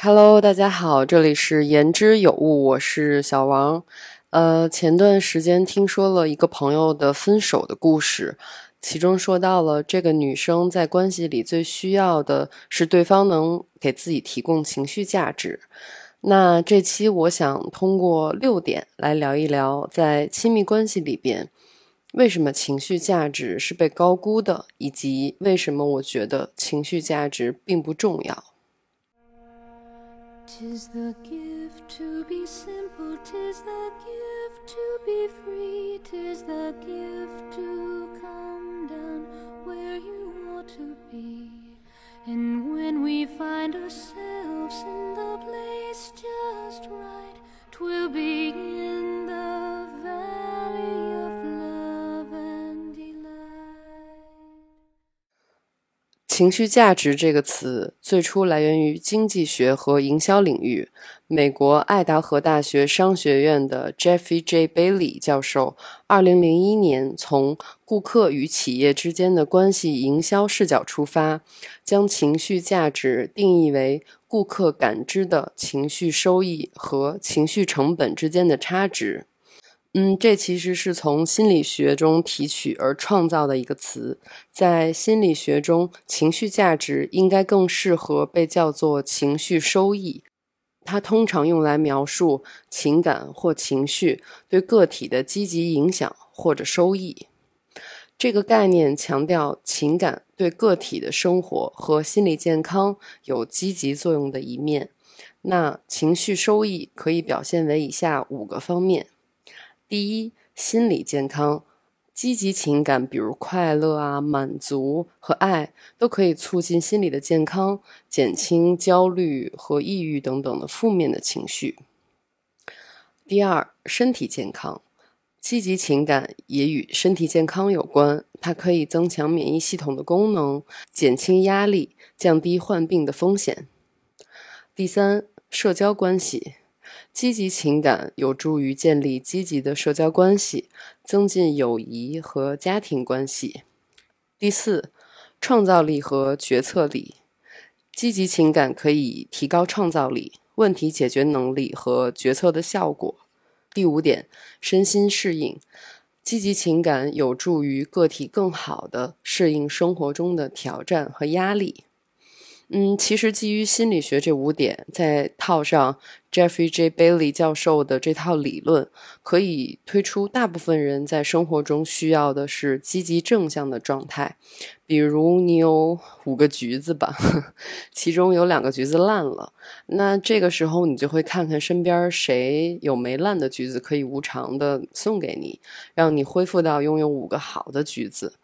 Hello，大家好，这里是言之有物，我是小王。呃，前段时间听说了一个朋友的分手的故事，其中说到了这个女生在关系里最需要的是对方能给自己提供情绪价值。那这期我想通过六点来聊一聊，在亲密关系里边，为什么情绪价值是被高估的，以及为什么我觉得情绪价值并不重要。Tis the gift to be simple, tis the gift to be free, tis the gift to come down where you want to be. And when we find ourselves in the place just right, twill be in the valley 情绪价值这个词最初来源于经济学和营销领域。美国爱达荷大学商学院的 Jeffrey J. Bailey 教授，二零零一年从顾客与企业之间的关系营销视角出发，将情绪价值定义为顾客感知的情绪收益和情绪成本之间的差值。嗯，这其实是从心理学中提取而创造的一个词。在心理学中，情绪价值应该更适合被叫做情绪收益。它通常用来描述情感或情绪对个体的积极影响或者收益。这个概念强调情感对个体的生活和心理健康有积极作用的一面。那情绪收益可以表现为以下五个方面。第一，心理健康，积极情感，比如快乐啊、满足和爱，都可以促进心理的健康，减轻焦虑和抑郁等等的负面的情绪。第二，身体健康，积极情感也与身体健康有关，它可以增强免疫系统的功能，减轻压力，降低患病的风险。第三，社交关系。积极情感有助于建立积极的社交关系，增进友谊和家庭关系。第四，创造力和决策力，积极情感可以提高创造力、问题解决能力和决策的效果。第五点，身心适应，积极情感有助于个体更好的适应生活中的挑战和压力。嗯，其实基于心理学这五点，再套上 Jeffrey J. Bailey 教授的这套理论，可以推出大部分人在生活中需要的是积极正向的状态。比如你有五个橘子吧，其中有两个橘子烂了，那这个时候你就会看看身边谁有没烂的橘子，可以无偿的送给你，让你恢复到拥有五个好的橘子。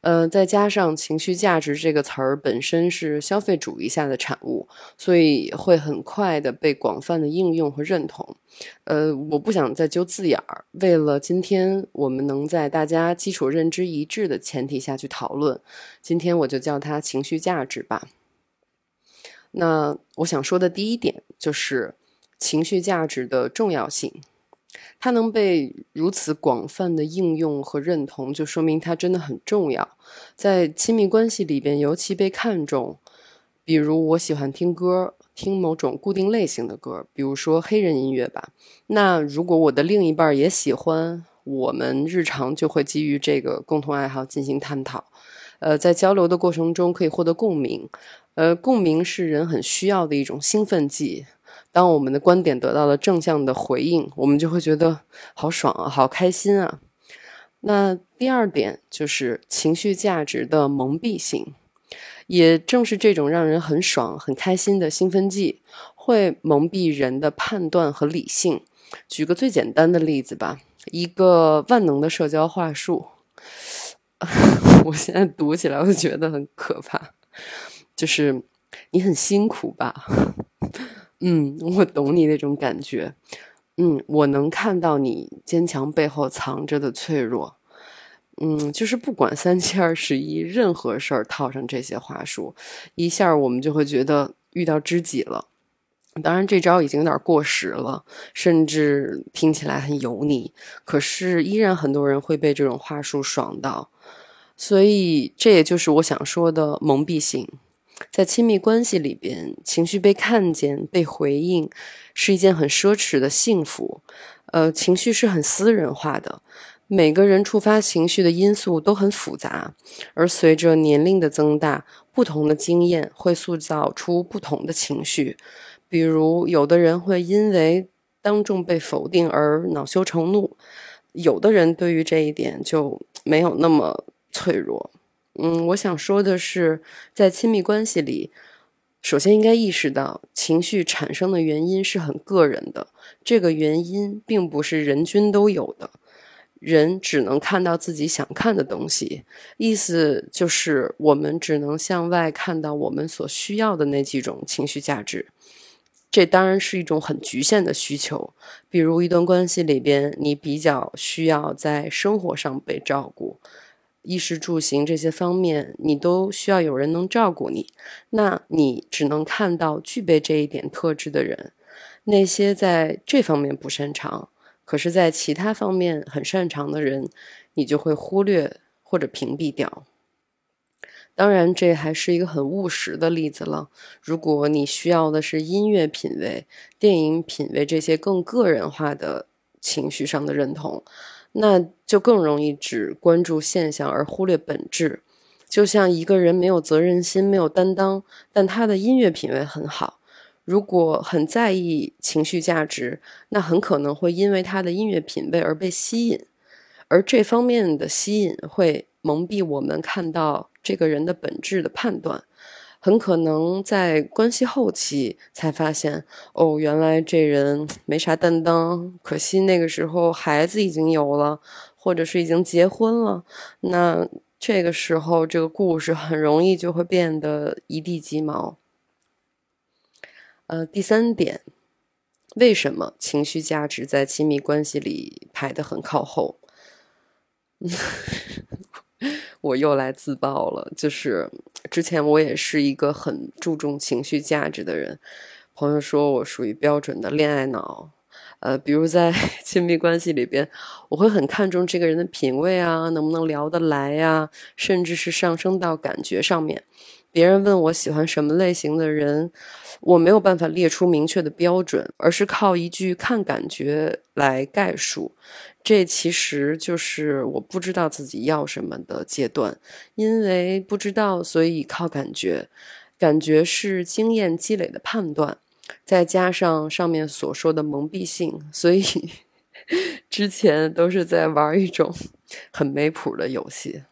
呃，再加上情绪价值这个词儿本身是消费主义下的产物，所以会很快的被广泛的应用和认同。呃，我不想再揪字眼儿，为了今天我们能在大家基础认知一致的前提下去讨论，今天我就叫它情绪价值吧。那我想说的第一点就是情绪价值的重要性。它能被如此广泛的应用和认同，就说明它真的很重要，在亲密关系里边尤其被看重。比如，我喜欢听歌，听某种固定类型的歌，比如说黑人音乐吧。那如果我的另一半也喜欢，我们日常就会基于这个共同爱好进行探讨。呃，在交流的过程中可以获得共鸣，呃，共鸣是人很需要的一种兴奋剂。当我们的观点得到了正向的回应，我们就会觉得好爽啊，好开心啊。那第二点就是情绪价值的蒙蔽性，也正是这种让人很爽、很开心的兴奋剂，会蒙蔽人的判断和理性。举个最简单的例子吧，一个万能的社交话术，我现在读起来我就觉得很可怕，就是你很辛苦吧。嗯，我懂你那种感觉。嗯，我能看到你坚强背后藏着的脆弱。嗯，就是不管三七二十一，任何事儿套上这些话术，一下我们就会觉得遇到知己了。当然，这招已经有点过时了，甚至听起来很油腻。可是，依然很多人会被这种话术爽到。所以，这也就是我想说的蒙蔽性。在亲密关系里边，情绪被看见、被回应，是一件很奢侈的幸福。呃，情绪是很私人化的，每个人触发情绪的因素都很复杂，而随着年龄的增大，不同的经验会塑造出不同的情绪。比如，有的人会因为当众被否定而恼羞成怒，有的人对于这一点就没有那么脆弱。嗯，我想说的是，在亲密关系里。首先应该意识到，情绪产生的原因是很个人的，这个原因并不是人均都有的。人只能看到自己想看的东西，意思就是我们只能向外看到我们所需要的那几种情绪价值。这当然是一种很局限的需求，比如一段关系里边，你比较需要在生活上被照顾。衣食住行这些方面，你都需要有人能照顾你。那你只能看到具备这一点特质的人。那些在这方面不擅长，可是在其他方面很擅长的人，你就会忽略或者屏蔽掉。当然，这还是一个很务实的例子了。如果你需要的是音乐品味、电影品味这些更个人化的情绪上的认同。那就更容易只关注现象而忽略本质，就像一个人没有责任心、没有担当，但他的音乐品味很好。如果很在意情绪价值，那很可能会因为他的音乐品味而被吸引，而这方面的吸引会蒙蔽我们看到这个人的本质的判断。很可能在关系后期才发现，哦，原来这人没啥担当。可惜那个时候孩子已经有了，或者是已经结婚了。那这个时候，这个故事很容易就会变得一地鸡毛。呃，第三点，为什么情绪价值在亲密关系里排得很靠后？我又来自爆了，就是之前我也是一个很注重情绪价值的人，朋友说我属于标准的恋爱脑，呃，比如在 亲密关系里边，我会很看重这个人的品味啊，能不能聊得来呀，甚至是上升到感觉上面。别人问我喜欢什么类型的人，我没有办法列出明确的标准，而是靠一句看感觉来概述。这其实就是我不知道自己要什么的阶段，因为不知道，所以靠感觉。感觉是经验积累的判断，再加上上面所说的蒙蔽性，所以 之前都是在玩一种 很没谱的游戏。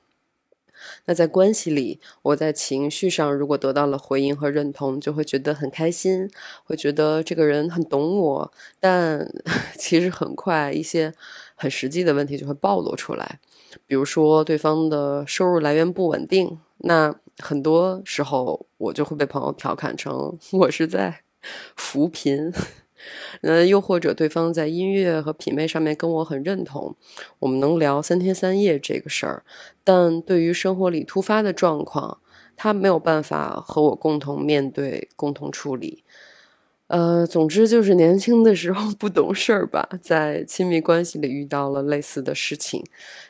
那在关系里，我在情绪上如果得到了回应和认同，就会觉得很开心，会觉得这个人很懂我。但 其实很快，一些很实际的问题就会暴露出来，比如说对方的收入来源不稳定，那很多时候我就会被朋友调侃成 我是在扶贫。嗯，又或者对方在音乐和品味上面跟我很认同，我们能聊三天三夜这个事儿，但对于生活里突发的状况，他没有办法和我共同面对、共同处理。呃，总之就是年轻的时候不懂事儿吧，在亲密关系里遇到了类似的事情。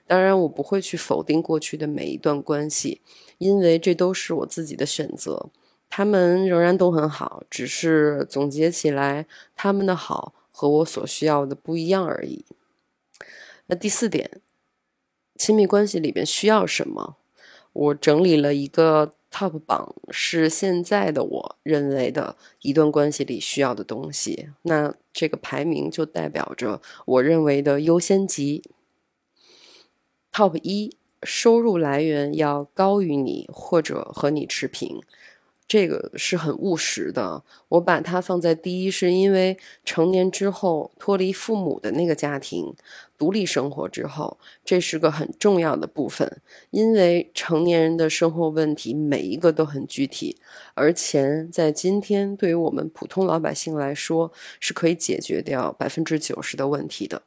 当然，我不会去否定过去的每一段关系，因为这都是我自己的选择。他们仍然都很好，只是总结起来，他们的好和我所需要的不一样而已。那第四点，亲密关系里边需要什么？我整理了一个 top 榜，是现在的我认为的一段关系里需要的东西。那这个排名就代表着我认为的优先级。top 一，收入来源要高于你或者和你持平。这个是很务实的，我把它放在第一，是因为成年之后脱离父母的那个家庭，独立生活之后，这是个很重要的部分。因为成年人的生活问题每一个都很具体，而钱在今天对于我们普通老百姓来说是可以解决掉百分之九十的问题的。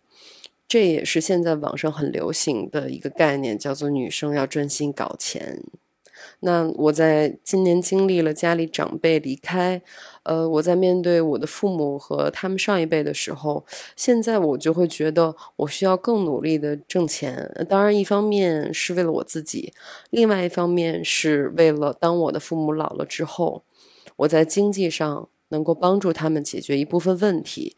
这也是现在网上很流行的一个概念，叫做女生要专心搞钱。那我在今年经历了家里长辈离开，呃，我在面对我的父母和他们上一辈的时候，现在我就会觉得我需要更努力的挣钱。当然，一方面是为了我自己，另外一方面是为了当我的父母老了之后，我在经济上能够帮助他们解决一部分问题。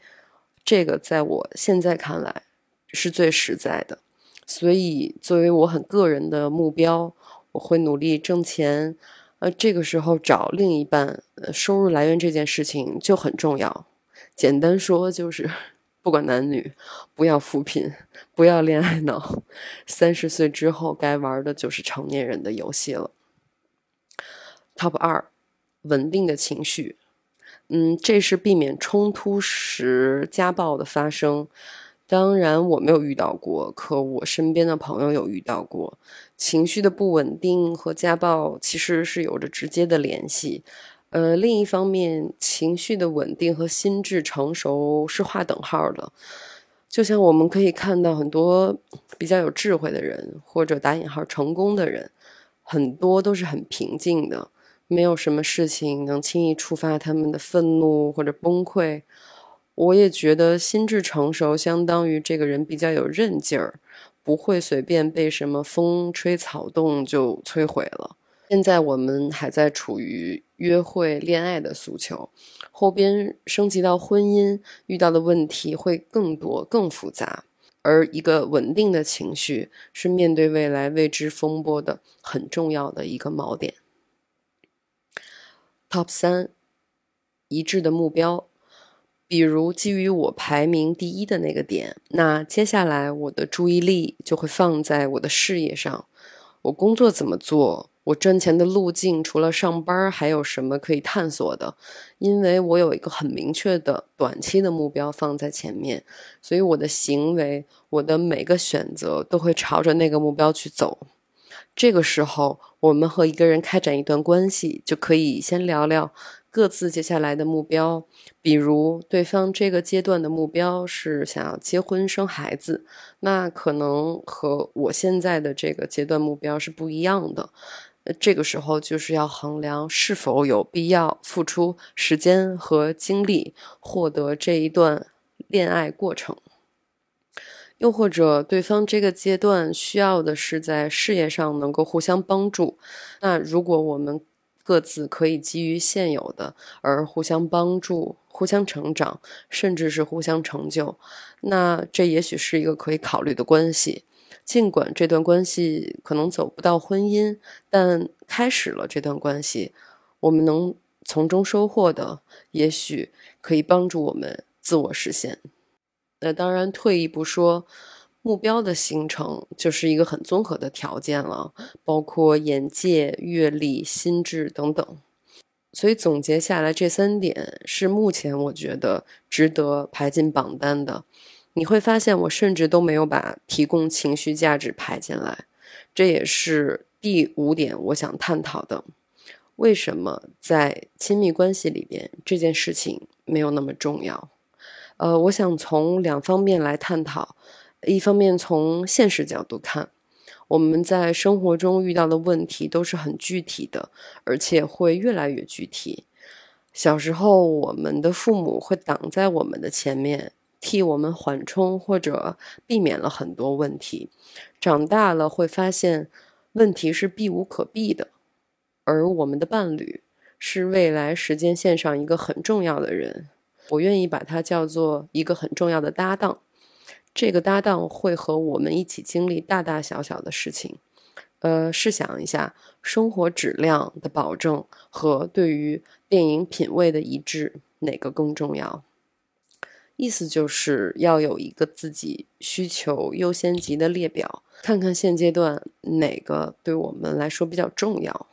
这个在我现在看来是最实在的。所以，作为我很个人的目标。我会努力挣钱，呃，这个时候找另一半，收入来源这件事情就很重要。简单说就是，不管男女，不要扶贫，不要恋爱脑。三十岁之后该玩的就是成年人的游戏了。Top 二，稳定的情绪，嗯，这是避免冲突时家暴的发生。当然我没有遇到过，可我身边的朋友有遇到过。情绪的不稳定和家暴其实是有着直接的联系。呃，另一方面，情绪的稳定和心智成熟是划等号的。就像我们可以看到很多比较有智慧的人，或者打引号成功的人，很多都是很平静的，没有什么事情能轻易触发他们的愤怒或者崩溃。我也觉得心智成熟相当于这个人比较有韧劲儿，不会随便被什么风吹草动就摧毁了。现在我们还在处于约会恋爱的诉求，后边升级到婚姻，遇到的问题会更多更复杂。而一个稳定的情绪是面对未来未知风波的很重要的一个锚点。Top 三，一致的目标。比如，基于我排名第一的那个点，那接下来我的注意力就会放在我的事业上。我工作怎么做？我赚钱的路径除了上班还有什么可以探索的？因为我有一个很明确的短期的目标放在前面，所以我的行为，我的每个选择都会朝着那个目标去走。这个时候，我们和一个人开展一段关系，就可以先聊聊。各自接下来的目标，比如对方这个阶段的目标是想要结婚生孩子，那可能和我现在的这个阶段目标是不一样的。这个时候就是要衡量是否有必要付出时间和精力获得这一段恋爱过程，又或者对方这个阶段需要的是在事业上能够互相帮助。那如果我们各自可以基于现有的而互相帮助、互相成长，甚至是互相成就，那这也许是一个可以考虑的关系。尽管这段关系可能走不到婚姻，但开始了这段关系，我们能从中收获的，也许可以帮助我们自我实现。那当然，退一步说。目标的形成就是一个很综合的条件了，包括眼界、阅历、心智等等。所以总结下来，这三点是目前我觉得值得排进榜单的。你会发现，我甚至都没有把提供情绪价值排进来。这也是第五点，我想探讨的：为什么在亲密关系里边这件事情没有那么重要？呃，我想从两方面来探讨。一方面，从现实角度看，我们在生活中遇到的问题都是很具体的，而且会越来越具体。小时候，我们的父母会挡在我们的前面，替我们缓冲或者避免了很多问题。长大了，会发现问题是避无可避的，而我们的伴侣是未来时间线上一个很重要的人。我愿意把它叫做一个很重要的搭档。这个搭档会和我们一起经历大大小小的事情，呃，试想一下，生活质量的保证和对于电影品味的一致，哪个更重要？意思就是要有一个自己需求优先级的列表，看看现阶段哪个对我们来说比较重要。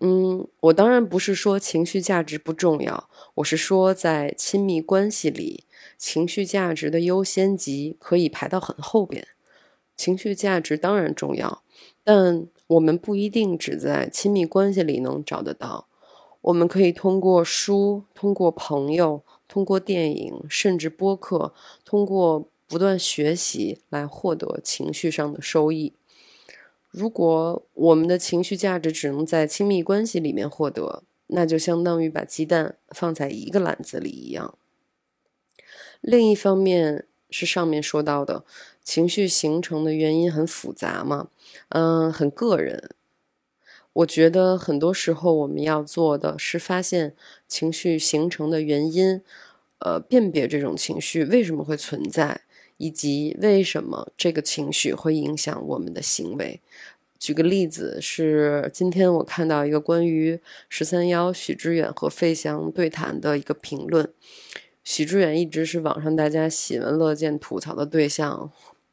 嗯，我当然不是说情绪价值不重要，我是说在亲密关系里。情绪价值的优先级可以排到很后边。情绪价值当然重要，但我们不一定只在亲密关系里能找得到。我们可以通过书、通过朋友、通过电影，甚至播客，通过不断学习来获得情绪上的收益。如果我们的情绪价值只能在亲密关系里面获得，那就相当于把鸡蛋放在一个篮子里一样。另一方面是上面说到的，情绪形成的原因很复杂嘛，嗯，很个人。我觉得很多时候我们要做的是发现情绪形成的原因，呃，辨别这种情绪为什么会存在。以及为什么这个情绪会影响我们的行为？举个例子，是今天我看到一个关于十三幺许知远和费翔对谈的一个评论。许知远一直是网上大家喜闻乐见吐槽的对象。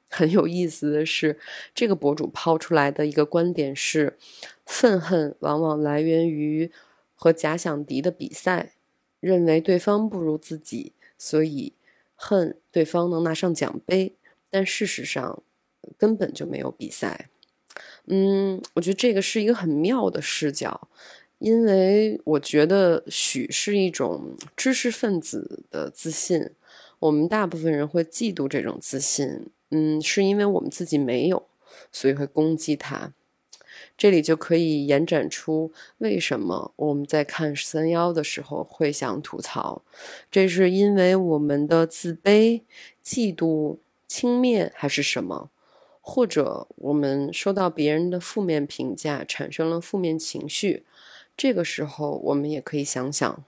很有意思的是，这个博主抛出来的一个观点是：愤恨往往来源于和假想敌的比赛，认为对方不如自己，所以。恨对方能拿上奖杯，但事实上根本就没有比赛。嗯，我觉得这个是一个很妙的视角，因为我觉得许是一种知识分子的自信，我们大部分人会嫉妒这种自信。嗯，是因为我们自己没有，所以会攻击他。这里就可以延展出为什么我们在看三幺的时候会想吐槽，这是因为我们的自卑、嫉妒、轻蔑还是什么？或者我们收到别人的负面评价，产生了负面情绪？这个时候我们也可以想想，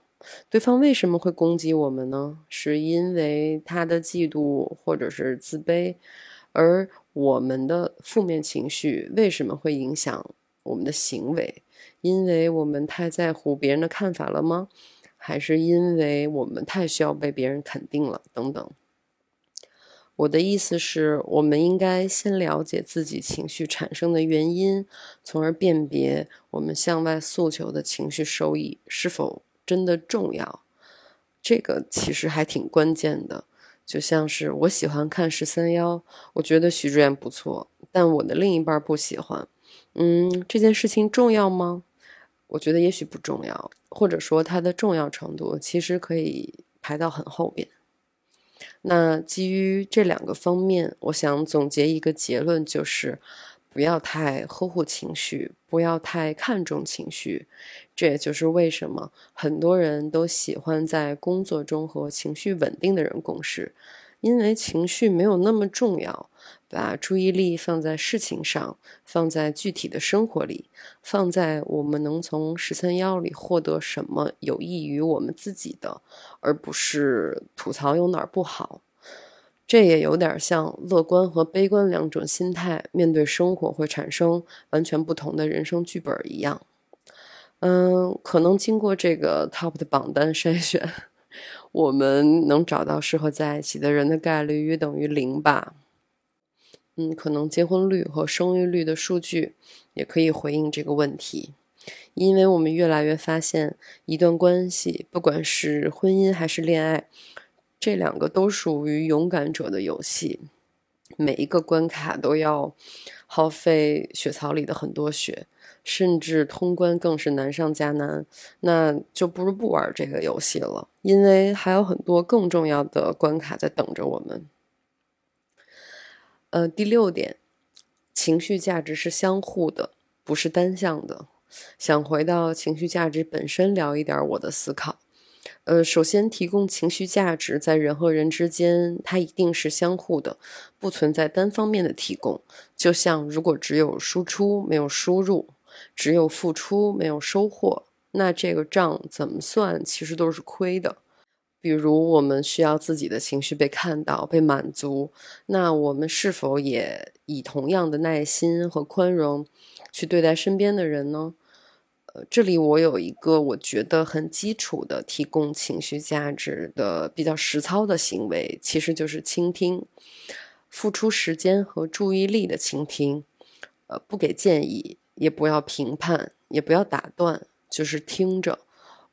对方为什么会攻击我们呢？是因为他的嫉妒或者是自卑，而。我们的负面情绪为什么会影响我们的行为？因为我们太在乎别人的看法了吗？还是因为我们太需要被别人肯定了？等等。我的意思是，我们应该先了解自己情绪产生的原因，从而辨别我们向外诉求的情绪收益是否真的重要。这个其实还挺关键的。就像是我喜欢看十三幺，我觉得许志远不错，但我的另一半不喜欢。嗯，这件事情重要吗？我觉得也许不重要，或者说它的重要程度其实可以排到很后边。那基于这两个方面，我想总结一个结论，就是。不要太呵护情绪，不要太看重情绪，这也就是为什么很多人都喜欢在工作中和情绪稳定的人共事，因为情绪没有那么重要。把注意力放在事情上，放在具体的生活里，放在我们能从十三幺里获得什么有益于我们自己的，而不是吐槽有哪儿不好。这也有点像乐观和悲观两种心态面对生活会产生完全不同的人生剧本一样。嗯，可能经过这个 top 的榜单筛选，我们能找到适合在一起的人的概率约等于零吧。嗯，可能结婚率和生育率的数据也可以回应这个问题，因为我们越来越发现，一段关系，不管是婚姻还是恋爱。这两个都属于勇敢者的游戏，每一个关卡都要耗费血槽里的很多血，甚至通关更是难上加难。那就不如不玩这个游戏了，因为还有很多更重要的关卡在等着我们。呃，第六点，情绪价值是相互的，不是单向的。想回到情绪价值本身，聊一点我的思考。呃，首先提供情绪价值，在人和人之间，它一定是相互的，不存在单方面的提供。就像如果只有输出没有输入，只有付出没有收获，那这个账怎么算，其实都是亏的。比如我们需要自己的情绪被看到、被满足，那我们是否也以同样的耐心和宽容去对待身边的人呢？这里我有一个我觉得很基础的提供情绪价值的比较实操的行为，其实就是倾听，付出时间和注意力的倾听，呃，不给建议，也不要评判，也不要打断，就是听着。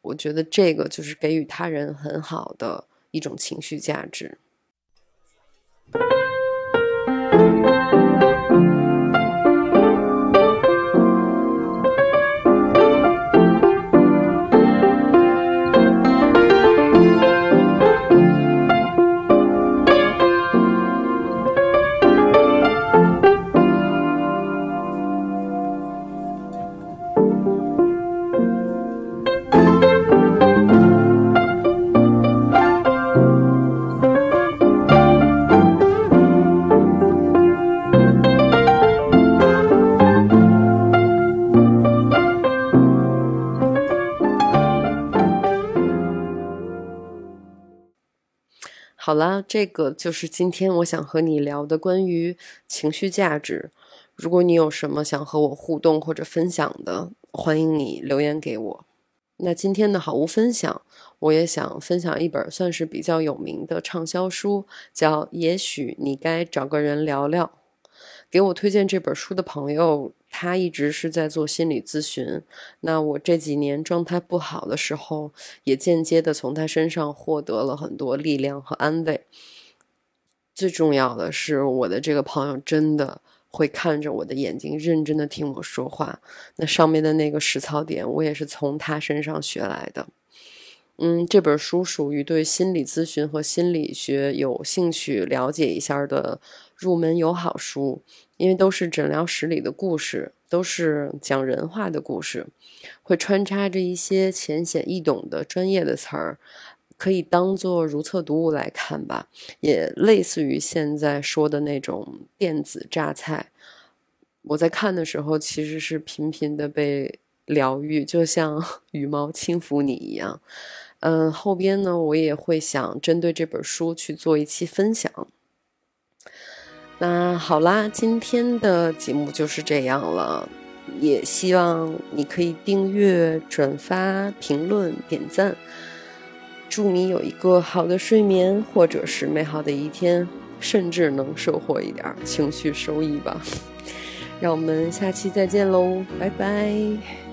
我觉得这个就是给予他人很好的一种情绪价值。好啦，这个就是今天我想和你聊的关于情绪价值。如果你有什么想和我互动或者分享的，欢迎你留言给我。那今天的好物分享，我也想分享一本算是比较有名的畅销书，叫《也许你该找个人聊聊》。给我推荐这本书的朋友。他一直是在做心理咨询，那我这几年状态不好的时候，也间接的从他身上获得了很多力量和安慰。最重要的是，我的这个朋友真的会看着我的眼睛，认真的听我说话。那上面的那个实操点，我也是从他身上学来的。嗯，这本书属于对心理咨询和心理学有兴趣了解一下的入门友好书。因为都是诊疗室里的故事，都是讲人话的故事，会穿插着一些浅显易懂的专业的词儿，可以当做如厕读物来看吧。也类似于现在说的那种电子榨菜。我在看的时候，其实是频频的被疗愈，就像 羽毛轻抚你一样。嗯，后边呢，我也会想针对这本书去做一期分享。那好啦，今天的节目就是这样了，也希望你可以订阅、转发、评论、点赞。祝你有一个好的睡眠，或者是美好的一天，甚至能收获一点情绪收益吧。让我们下期再见喽，拜拜。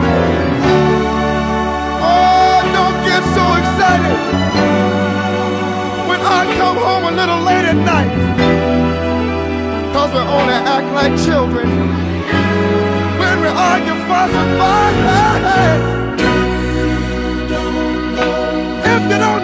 Get so excited when I come home a little late at night. Cause we only act like children when we argue, fuss, and fight. If you don't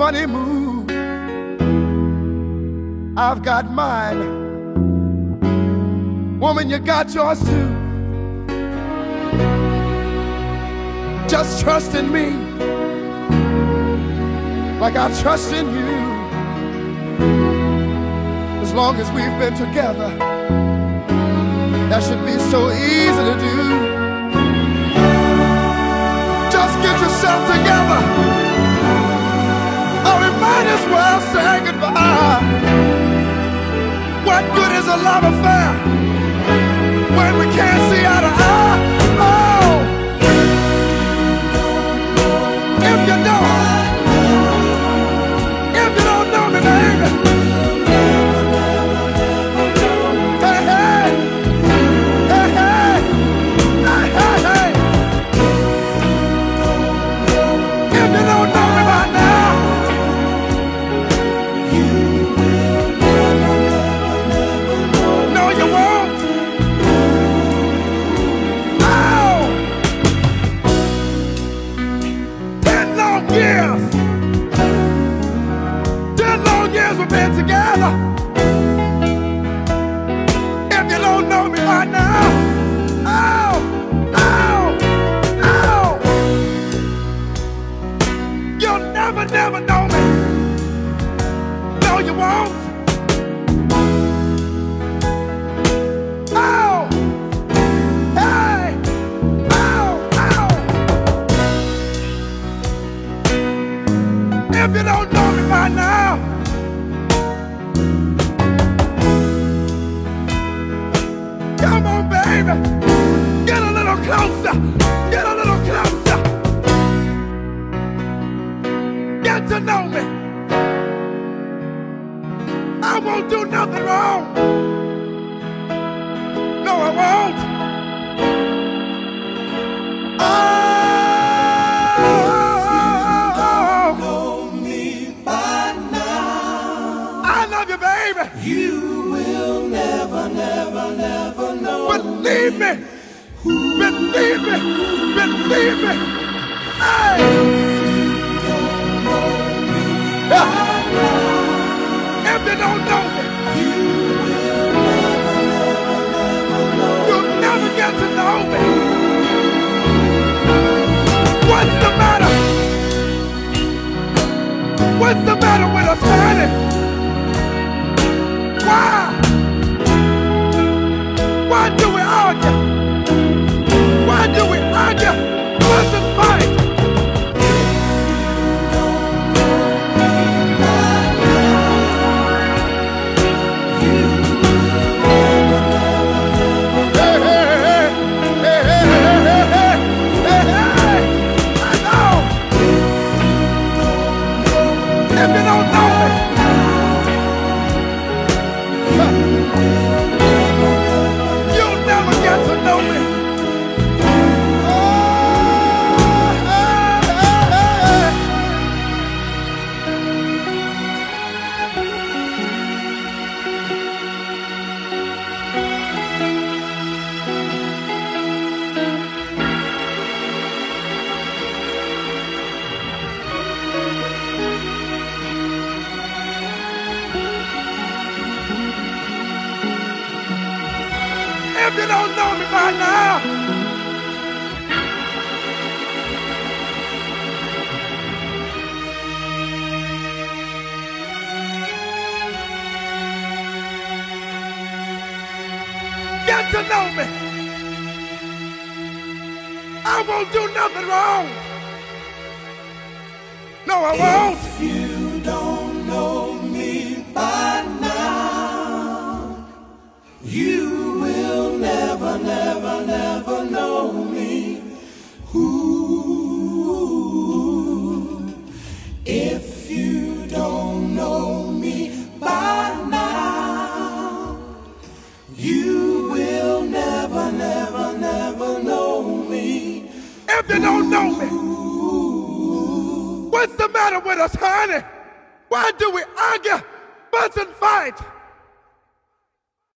funny mood. I've got mine. Woman, you got yours too. Just trust in me like I trust in you. As long as we've been together, that should be so easy to do. Just get yourself together, as well say goodbye. What good is a love affair when we can't see eye to eye? we've been together. If you don't know me right now, ow, ow, ow. You'll never, never know me. No, you won't. if you don't know closer. Get a little closer. Get to know me. I won't do nothing wrong. No, I won't. Oh, know me by now. I love you, baby. You will never, never, never know. Believe me. Believe me. Believe me. Hey. If you don't know me, you'll never get to know me. What's the matter? What's the matter with us, honey? Why to know me. I won't do nothing wrong. No, I won't. If you don't know me by now, you will never, never, never with us, honey? Why do we argue, fuss, and fight?